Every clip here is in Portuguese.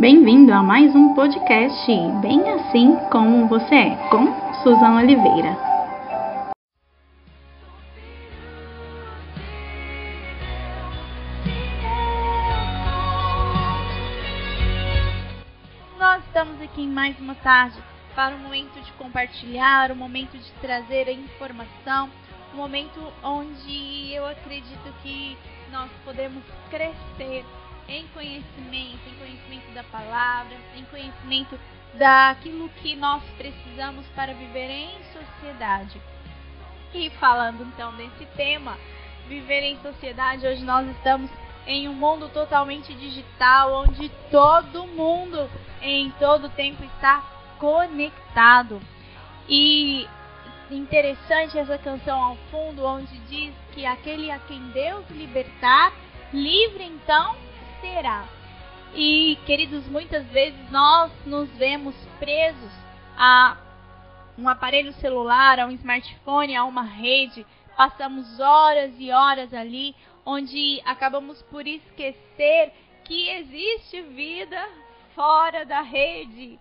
Bem-vindo a mais um podcast Bem Assim Como Você É, com Suzana Oliveira. Nós estamos aqui em mais uma tarde para o momento de compartilhar, o momento de trazer a informação, um momento onde eu acredito que nós podemos crescer em conhecimento, em conhecimento da palavra, em conhecimento daquilo que nós precisamos para viver em sociedade. E falando então desse tema, viver em sociedade, hoje nós estamos em um mundo totalmente digital, onde todo mundo em todo tempo está conectado. E interessante essa canção ao fundo, onde diz que aquele a quem Deus libertar, livre então será. E, queridos, muitas vezes nós nos vemos presos a um aparelho celular, a um smartphone, a uma rede, passamos horas e horas ali, onde acabamos por esquecer que existe vida fora da rede.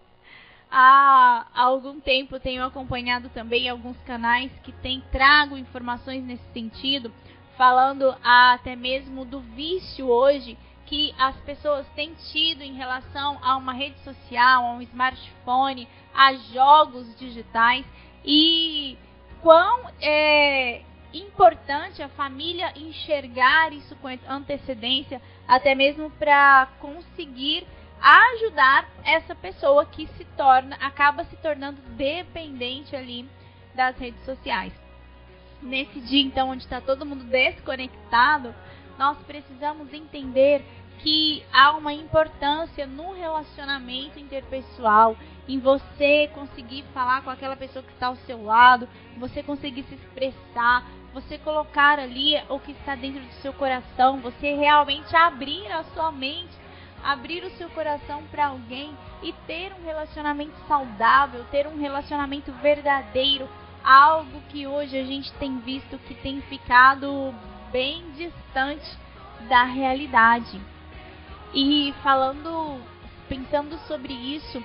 Há algum tempo tenho acompanhado também alguns canais que têm trago informações nesse sentido, falando até mesmo do vício hoje que as pessoas têm tido em relação a uma rede social, a um smartphone, a jogos digitais e quão é importante a família enxergar isso com antecedência, até mesmo para conseguir ajudar essa pessoa que se torna, acaba se tornando dependente ali das redes sociais. Nesse dia, então, onde está todo mundo desconectado, nós precisamos entender que há uma importância no relacionamento interpessoal, em você conseguir falar com aquela pessoa que está ao seu lado, você conseguir se expressar, você colocar ali o que está dentro do seu coração, você realmente abrir a sua mente, abrir o seu coração para alguém e ter um relacionamento saudável, ter um relacionamento verdadeiro, algo que hoje a gente tem visto que tem ficado bem distante da realidade. E falando, pensando sobre isso,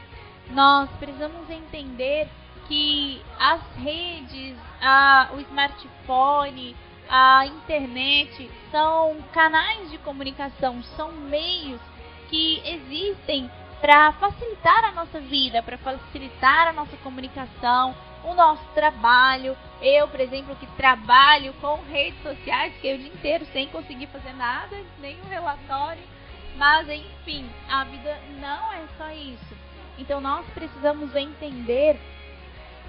nós precisamos entender que as redes, a, o smartphone, a internet são canais de comunicação, são meios que existem para facilitar a nossa vida, para facilitar a nossa comunicação, o nosso trabalho. Eu, por exemplo, que trabalho com redes sociais, que o dia inteiro sem conseguir fazer nada, nenhum relatório. Mas, enfim, a vida não é só isso. Então, nós precisamos entender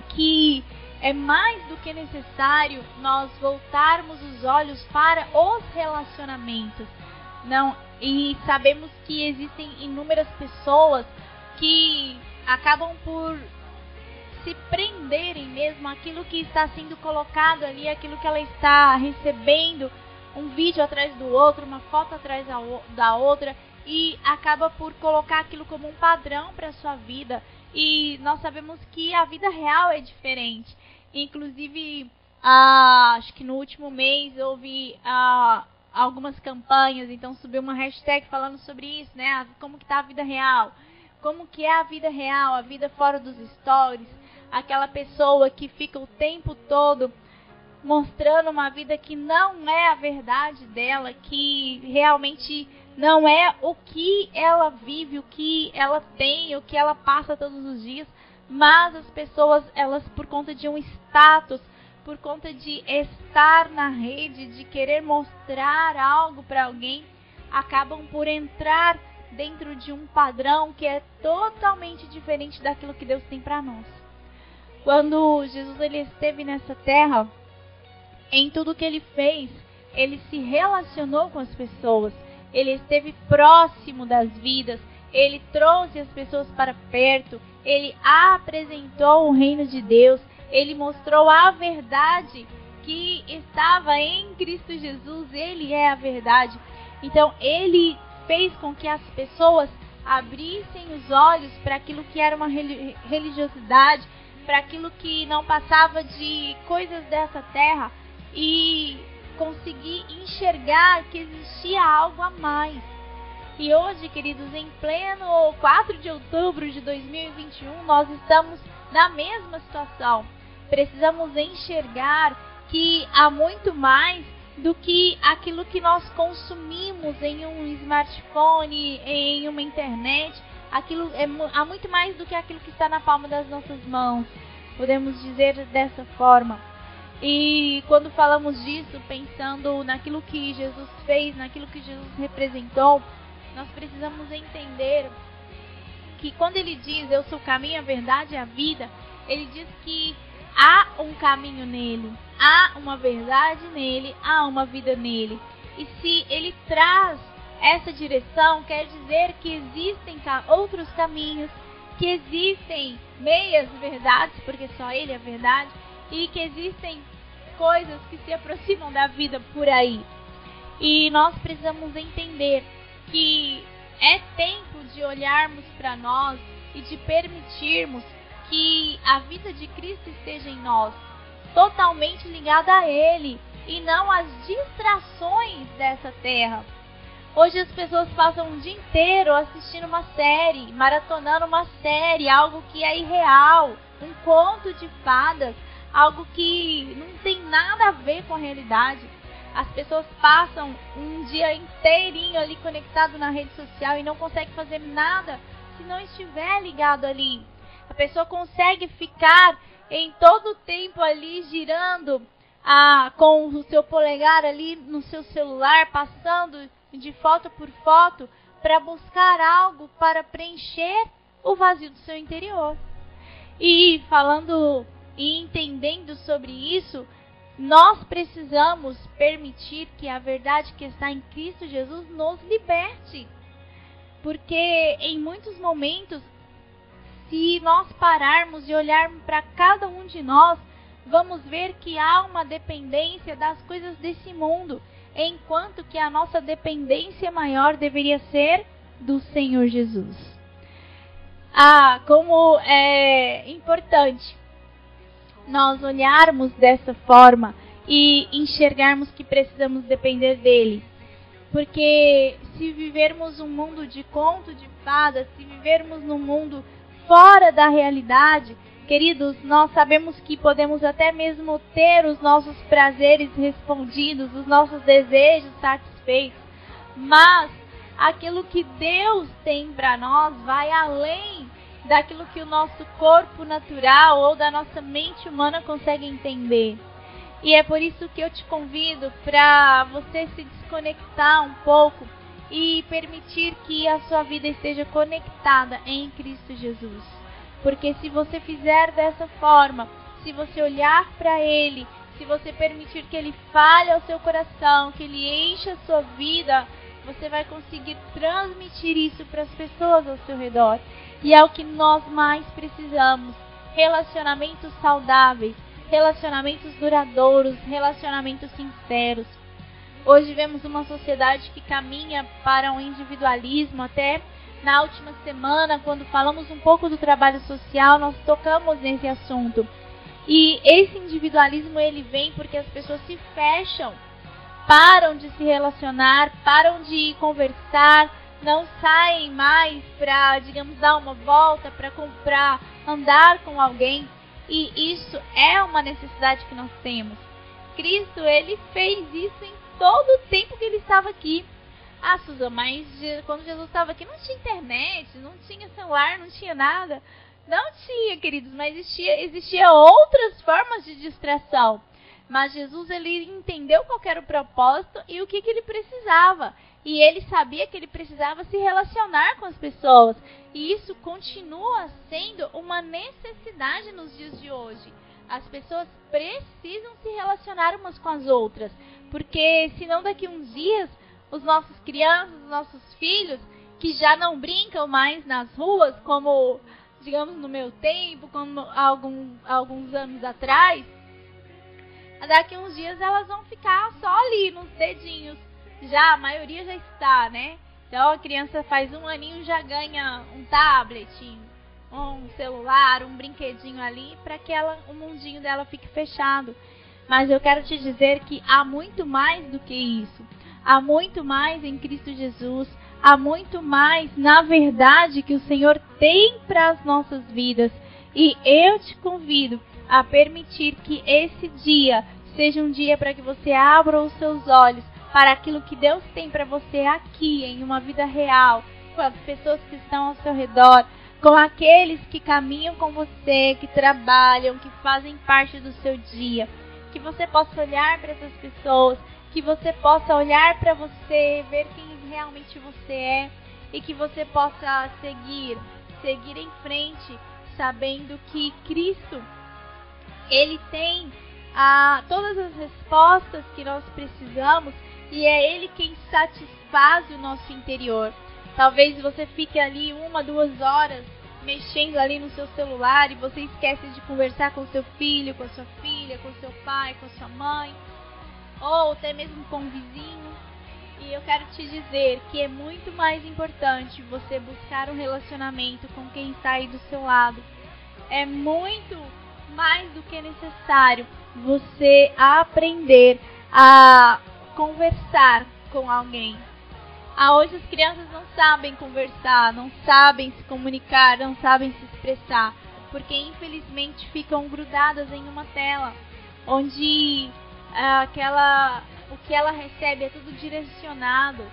que é mais do que necessário nós voltarmos os olhos para os relacionamentos. Não, e sabemos que existem inúmeras pessoas que acabam por se prenderem mesmo aquilo que está sendo colocado ali, aquilo que ela está recebendo, um vídeo atrás do outro, uma foto atrás da outra, e acaba por colocar aquilo como um padrão para sua vida. E nós sabemos que a vida real é diferente. Inclusive, acho que no último mês houve algumas campanhas, então subiu uma hashtag falando sobre isso, né? Como que tá a vida real? Como que é a vida real, a vida fora dos stories? Aquela pessoa que fica o tempo todo mostrando uma vida que não é a verdade dela, que realmente não é o que ela vive, o que ela tem, o que ela passa todos os dias, mas as pessoas, elas por conta de um status por conta de estar na rede, de querer mostrar algo para alguém, acabam por entrar dentro de um padrão que é totalmente diferente daquilo que Deus tem para nós. Quando Jesus ele esteve nessa terra, em tudo que ele fez, ele se relacionou com as pessoas, ele esteve próximo das vidas, ele trouxe as pessoas para perto, ele apresentou o reino de Deus, ele mostrou a verdade que estava em Cristo Jesus, ele é a verdade. Então, ele fez com que as pessoas abrissem os olhos para aquilo que era uma religiosidade, para aquilo que não passava de coisas dessa terra e conseguir enxergar que existia algo a mais. E hoje, queridos, em pleno 4 de outubro de 2021, nós estamos na mesma situação. Precisamos enxergar que há muito mais do que aquilo que nós consumimos em um smartphone, em uma internet. Aquilo é, há muito mais do que aquilo que está na palma das nossas mãos. Podemos dizer dessa forma. E quando falamos disso, pensando naquilo que Jesus fez, naquilo que Jesus representou, nós precisamos entender que quando ele diz eu sou o caminho, a verdade e a vida, ele diz que há um caminho nele, há uma verdade nele, há uma vida nele. E se ele traz essa direção, quer dizer que existem outros caminhos, que existem meias verdades, porque só ele é verdade, e que existem coisas que se aproximam da vida por aí. E nós precisamos entender que é tempo de olharmos para nós e de permitirmos que a vida de Cristo esteja em nós, totalmente ligada a Ele e não às distrações dessa terra. Hoje as pessoas passam um dia inteiro assistindo uma série, maratonando uma série, algo que é irreal, um conto de fadas, algo que não tem nada a ver com a realidade. As pessoas passam um dia inteirinho ali conectado na rede social e não consegue fazer nada se não estiver ligado ali. A pessoa consegue ficar em todo o tempo ali girando ah, com o seu polegar ali no seu celular, passando de foto por foto para buscar algo para preencher o vazio do seu interior. E falando e entendendo sobre isso, nós precisamos permitir que a verdade que está em Cristo Jesus nos liberte. Porque em muitos momentos se nós pararmos e olharmos para cada um de nós, vamos ver que há uma dependência das coisas desse mundo, enquanto que a nossa dependência maior deveria ser do Senhor Jesus. Ah, como é importante nós olharmos dessa forma e enxergarmos que precisamos depender dele. Porque se vivermos um mundo de conto de fadas, se vivermos num mundo fora da realidade, queridos, nós sabemos que podemos até mesmo ter os nossos prazeres respondidos, os nossos desejos satisfeitos, mas aquilo que Deus tem para nós vai além daquilo que o nosso corpo natural ou da nossa mente humana consegue entender. E é por isso que eu te convido para você se desconectar um pouco e permitir que a sua vida esteja conectada em Cristo Jesus. Porque se você fizer dessa forma, se você olhar para Ele, se você permitir que Ele fale ao seu coração, que Ele encha a sua vida, você vai conseguir transmitir isso para as pessoas ao seu redor. E é o que nós mais precisamos: relacionamentos saudáveis, relacionamentos duradouros, relacionamentos sinceros. Hoje vemos uma sociedade que caminha para um individualismo. Até na última semana, quando falamos um pouco do trabalho social, nós tocamos nesse assunto. E esse individualismo ele vem porque as pessoas se fecham, param de se relacionar, param de conversar, não saem mais para, digamos, dar uma volta, para comprar, andar com alguém. E isso é uma necessidade que nós temos. Cristo, ele fez isso em todo o tempo que ele estava aqui. Ah, Susan, mas quando Jesus estava aqui não tinha internet, não tinha celular, não tinha nada. Não tinha, queridos, mas existia, existia outras formas de distração. Mas Jesus ele entendeu qual era o propósito e o que, que ele precisava. E ele sabia que ele precisava se relacionar com as pessoas. E isso continua sendo uma necessidade nos dias de hoje. As pessoas precisam se relacionar umas com as outras. Porque senão daqui uns dias os nossos crianças, os nossos filhos, que já não brincam mais nas ruas, como digamos no meu tempo, como algum, alguns anos atrás, daqui uns dias elas vão ficar só ali nos dedinhos. Já a maioria já está, né? Então a criança faz um aninho já ganha um tablet, um celular, um brinquedinho ali para que ela, o mundinho dela fique fechado. Mas eu quero te dizer que há muito mais do que isso. Há muito mais em Cristo Jesus. há muito mais, na verdade, que o Senhor tem para as nossas vidas. E eu te convido a permitir que esse dia seja um dia para que você abra os seus olhos para aquilo que Deus tem para você aqui, em uma vida real, com as pessoas que estão ao seu redor, com aqueles que caminham com você, que trabalham, que fazem parte do seu dia. Que você possa olhar para essas pessoas, que você possa olhar para você, ver quem realmente você é e que você possa seguir, seguir em frente, sabendo que Cristo ele tem a, todas as respostas que nós precisamos e é Ele quem satisfaz o nosso interior. Talvez você fique ali uma, duas horas mexendo ali no seu celular e você esquece de conversar com seu filho, com sua filha, com seu pai, com sua mãe, ou até mesmo com o vizinho. E eu quero te dizer que é muito mais importante você buscar um relacionamento com quem está aí do seu lado. É muito mais do que necessário você aprender a conversar com alguém. Ah, hoje as crianças não sabem conversar, não sabem se comunicar, não sabem se expressar, porque infelizmente ficam grudadas em uma tela, onde ah, aquela o que ela recebe é tudo direcionado.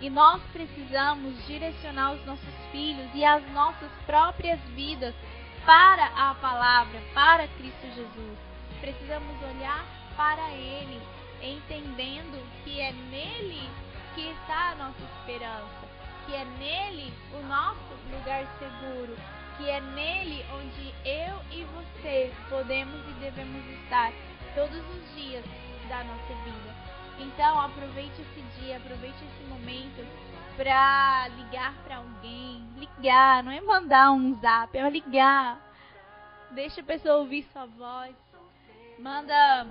E nós precisamos direcionar os nossos filhos e as nossas próprias vidas para a palavra, para Cristo Jesus. Precisamos olhar para Ele, entendendo que é nele que está a nossa esperança, que é nele o nosso lugar seguro, que é nele onde eu e você podemos e devemos estar todos os dias da nossa vida. Então aproveite esse dia, aproveite esse momento para ligar para alguém, ligar, não é mandar um zap, é ligar. Deixa a pessoa ouvir sua voz. Manda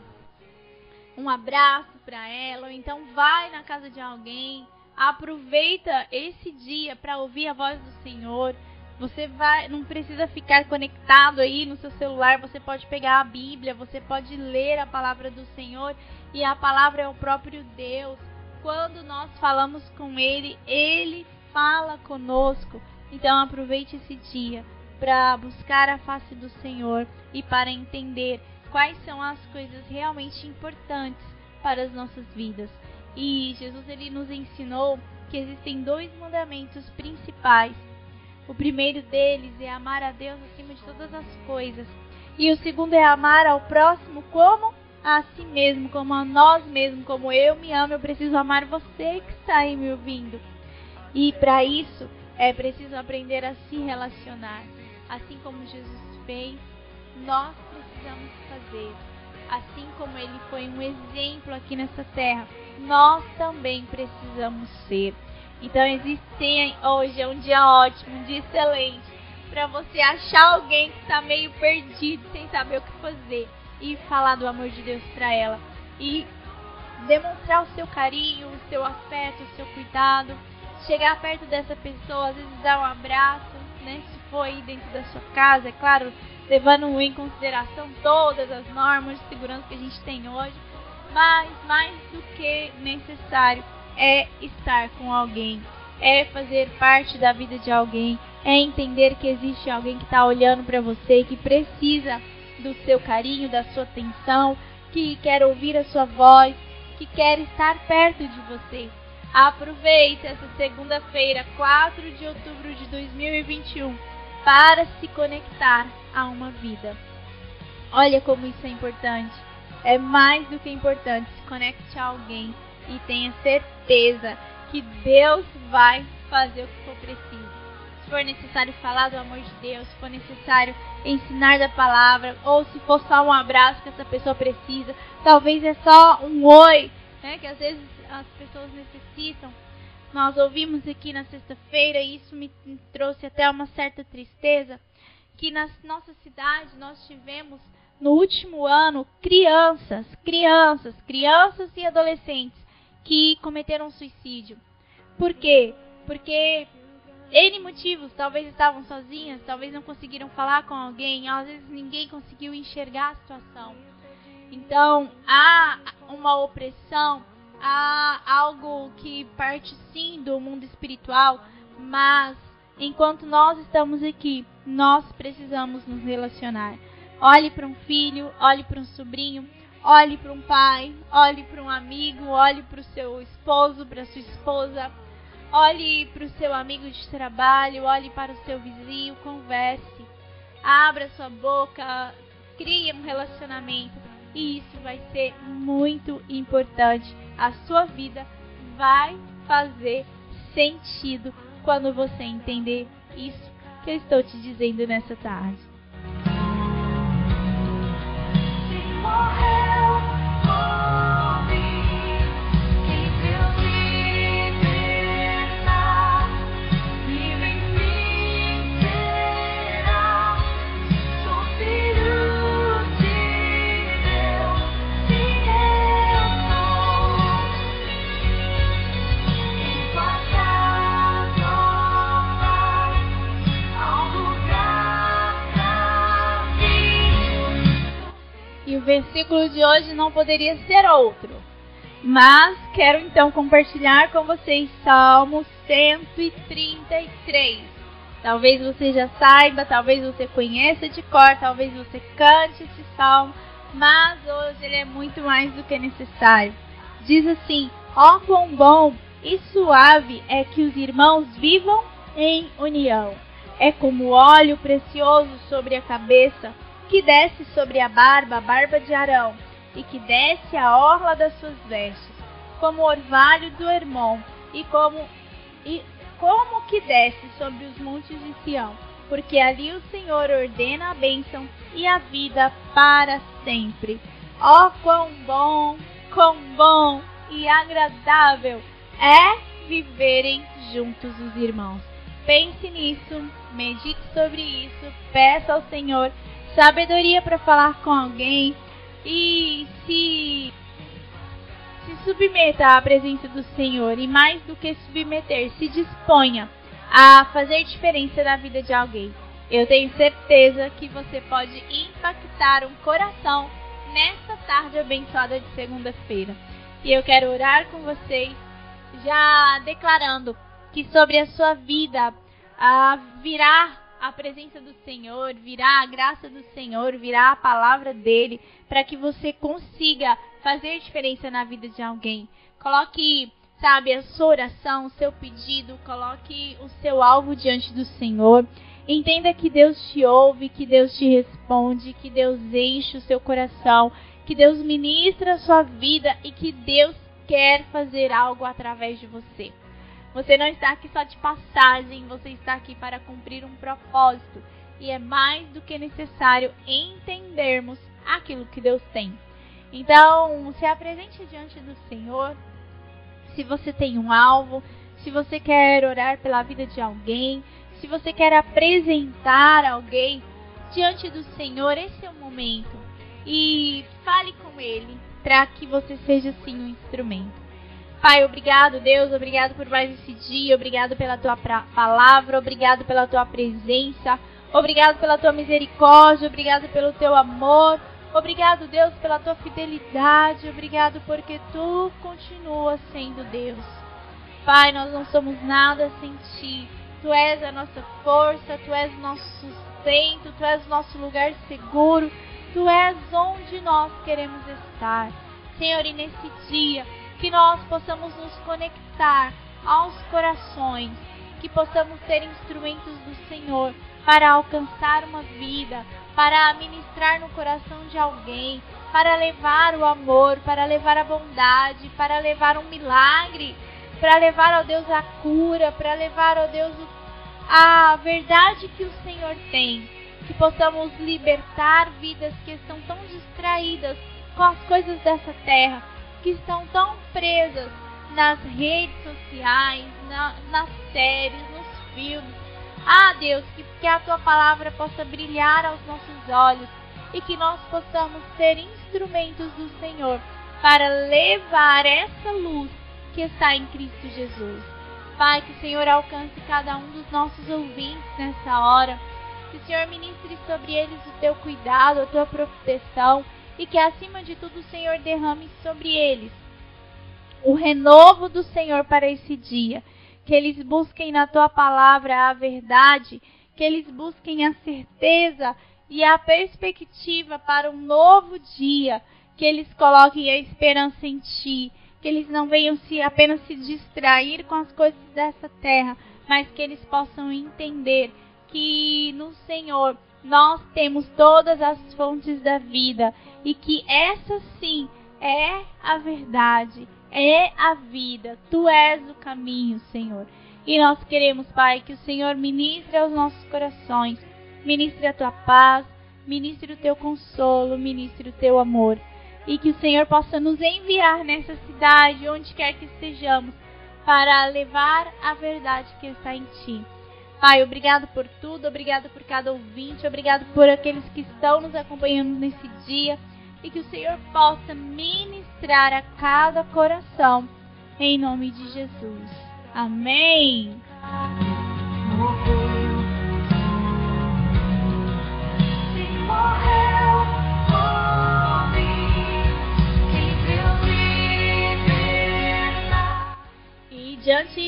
um abraço para ela, ou então vai na casa de alguém. Aproveita esse dia para ouvir a voz do Senhor. Você vai, não precisa ficar conectado aí no seu celular, você pode pegar a Bíblia, você pode ler a palavra do Senhor e a palavra é o próprio Deus. Quando nós falamos com ele, ele fala conosco. Então aproveite esse dia para buscar a face do Senhor e para entender quais são as coisas realmente importantes para as nossas vidas. E Jesus ele nos ensinou que existem dois mandamentos principais. O primeiro deles é amar a Deus acima de todas as coisas. E o segundo é amar ao próximo como a si mesmo, como a nós mesmos, como eu me amo, eu preciso amar você que está aí me ouvindo. E para isso é preciso aprender a se relacionar assim como Jesus fez, nós precisamos fazer. Assim como ele foi um exemplo aqui nessa terra, nós também precisamos ser. Então existe hoje é um dia ótimo, um dia excelente para você achar alguém que está meio perdido, sem saber o que fazer e falar do amor de Deus para ela e demonstrar o seu carinho, o seu afeto, o seu cuidado, chegar perto dessa pessoa, às vezes dar um abraço, né? For aí dentro da sua casa, é claro, levando em consideração todas as normas de segurança que a gente tem hoje, mas mais do que necessário é estar com alguém, é fazer parte da vida de alguém, é entender que existe alguém que está olhando para você, que precisa do seu carinho, da sua atenção, que quer ouvir a sua voz, que quer estar perto de você. Aproveite essa segunda-feira, 4 de outubro de 2021 para se conectar a uma vida. Olha como isso é importante. É mais do que importante. Se conecte a alguém e tenha certeza que Deus vai fazer o que for preciso. Se for necessário falar do amor de Deus, se for necessário ensinar da palavra, ou se for só um abraço que essa pessoa precisa, talvez é só um oi, né, que às vezes as pessoas necessitam nós ouvimos aqui na sexta-feira, e isso me trouxe até uma certa tristeza, que na nossa cidade nós tivemos no último ano crianças, crianças, crianças e adolescentes que cometeram suicídio. Por quê? Porque N motivos, talvez estavam sozinhas, talvez não conseguiram falar com alguém, às vezes ninguém conseguiu enxergar a situação. Então, há uma opressão a algo que parte sim do mundo espiritual, mas enquanto nós estamos aqui, nós precisamos nos relacionar. Olhe para um filho, olhe para um sobrinho, olhe para um pai, olhe para um amigo, olhe para o seu esposo, para sua esposa, olhe para o seu amigo de trabalho, olhe para o seu vizinho, converse, abra sua boca, crie um relacionamento e isso vai ser muito importante. A sua vida vai fazer sentido quando você entender isso que eu estou te dizendo nessa tarde. Versículo de hoje não poderia ser outro. Mas quero então compartilhar com vocês Salmo 133. Talvez você já saiba, talvez você conheça de cor, talvez você cante esse salmo, mas hoje ele é muito mais do que necessário. Diz assim: Ó oh, quão bom e suave é que os irmãos vivam em união. É como óleo precioso sobre a cabeça que desce sobre a barba, a barba de Arão, e que desce a orla das suas vestes, como o orvalho do Hermon, e como e como que desce sobre os montes de Sião, porque ali o Senhor ordena a bênção e a vida para sempre. Ó oh, quão bom, quão bom e agradável é viverem juntos os irmãos. Pense nisso, medite sobre isso, peça ao Senhor sabedoria para falar com alguém e se se submeta à presença do Senhor e mais do que submeter, se disponha a fazer diferença na vida de alguém. Eu tenho certeza que você pode impactar um coração nesta tarde abençoada de segunda-feira. E eu quero orar com vocês, já declarando que sobre a sua vida ah, virá a presença do Senhor, virá a graça do Senhor, virá a palavra dele, para que você consiga fazer diferença na vida de alguém. Coloque, sabe, a sua oração, o seu pedido, coloque o seu alvo diante do Senhor. Entenda que Deus te ouve, que Deus te responde, que Deus enche o seu coração, que Deus ministra a sua vida e que Deus quer fazer algo através de você. Você não está aqui só de passagem, você está aqui para cumprir um propósito. E é mais do que necessário entendermos aquilo que Deus tem. Então, se apresente diante do Senhor. Se você tem um alvo, se você quer orar pela vida de alguém, se você quer apresentar alguém diante do Senhor, esse é o momento. E fale com Ele para que você seja sim um instrumento. Pai, obrigado, Deus, obrigado por mais esse dia, obrigado pela tua palavra, obrigado pela tua presença, obrigado pela tua misericórdia, obrigado pelo teu amor, obrigado, Deus, pela tua fidelidade, obrigado porque tu continuas sendo Deus. Pai, nós não somos nada sem ti. Tu és a nossa força, tu és o nosso sustento, tu és o nosso lugar seguro, tu és onde nós queremos estar. Senhor, e nesse dia, que nós possamos nos conectar aos corações, que possamos ser instrumentos do Senhor para alcançar uma vida, para ministrar no coração de alguém, para levar o amor, para levar a bondade, para levar um milagre, para levar ao Deus a cura, para levar ao Deus a verdade que o Senhor tem. Que possamos libertar vidas que estão tão distraídas com as coisas dessa terra que estão tão presas nas redes sociais, na, nas séries, nos filmes. Ah, Deus, que, que a tua palavra possa brilhar aos nossos olhos e que nós possamos ser instrumentos do Senhor para levar essa luz que está em Cristo Jesus. Pai, que o Senhor alcance cada um dos nossos ouvintes nessa hora. Que o Senhor ministre sobre eles o teu cuidado, a tua proteção e que acima de tudo o Senhor derrame sobre eles o renovo do Senhor para esse dia. Que eles busquem na tua palavra a verdade, que eles busquem a certeza e a perspectiva para um novo dia, que eles coloquem a esperança em ti, que eles não venham se apenas se distrair com as coisas dessa terra, mas que eles possam entender que no Senhor nós temos todas as fontes da vida e que essa sim é a verdade, é a vida. Tu és o caminho, Senhor. E nós queremos, Pai, que o Senhor ministre aos nossos corações, ministre a tua paz, ministre o teu consolo, ministre o teu amor. E que o Senhor possa nos enviar nessa cidade, onde quer que estejamos, para levar a verdade que está em Ti. Pai, obrigado por tudo, obrigado por cada ouvinte, obrigado por aqueles que estão nos acompanhando nesse dia e que o Senhor possa ministrar a cada coração em nome de Jesus. Amém.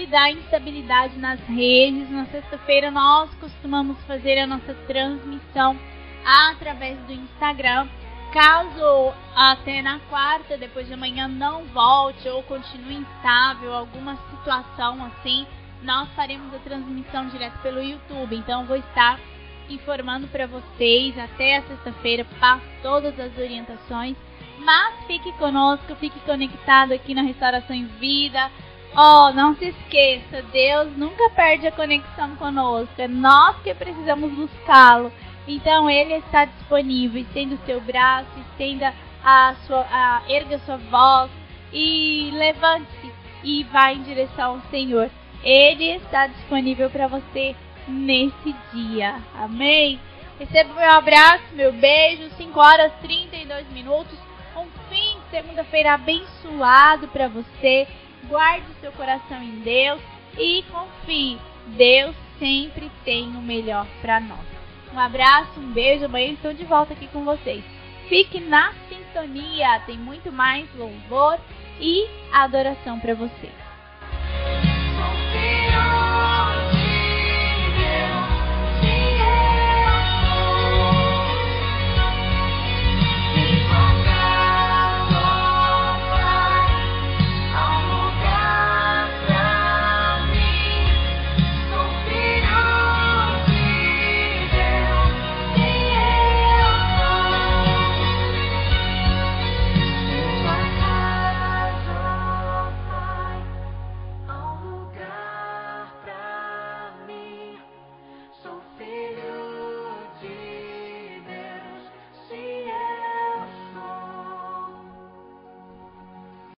Da instabilidade nas redes, na sexta-feira nós costumamos fazer a nossa transmissão através do Instagram Caso até na quarta, depois de amanhã, não volte ou continue instável, alguma situação assim, nós faremos a transmissão direto pelo YouTube. Então, vou estar informando para vocês até a sexta-feira, passo todas as orientações. Mas fique conosco, fique conectado aqui na Restauração em Vida. Oh, não se esqueça, Deus nunca perde a conexão conosco. É nós que precisamos buscá-lo. Então ele está disponível. Estenda o seu braço, estenda a sua, a, erga a sua voz e levante-se e vá em direção ao Senhor. Ele está disponível para você nesse dia. Amém? Receba meu abraço, meu beijo. 5 horas 32 minutos. Um fim de segunda-feira abençoado para você. Guarde seu coração em Deus e confie. Deus sempre tem o melhor para nós. Um abraço, um beijo, amanhã estou de volta aqui com vocês. Fique na sintonia, tem muito mais louvor e adoração para você.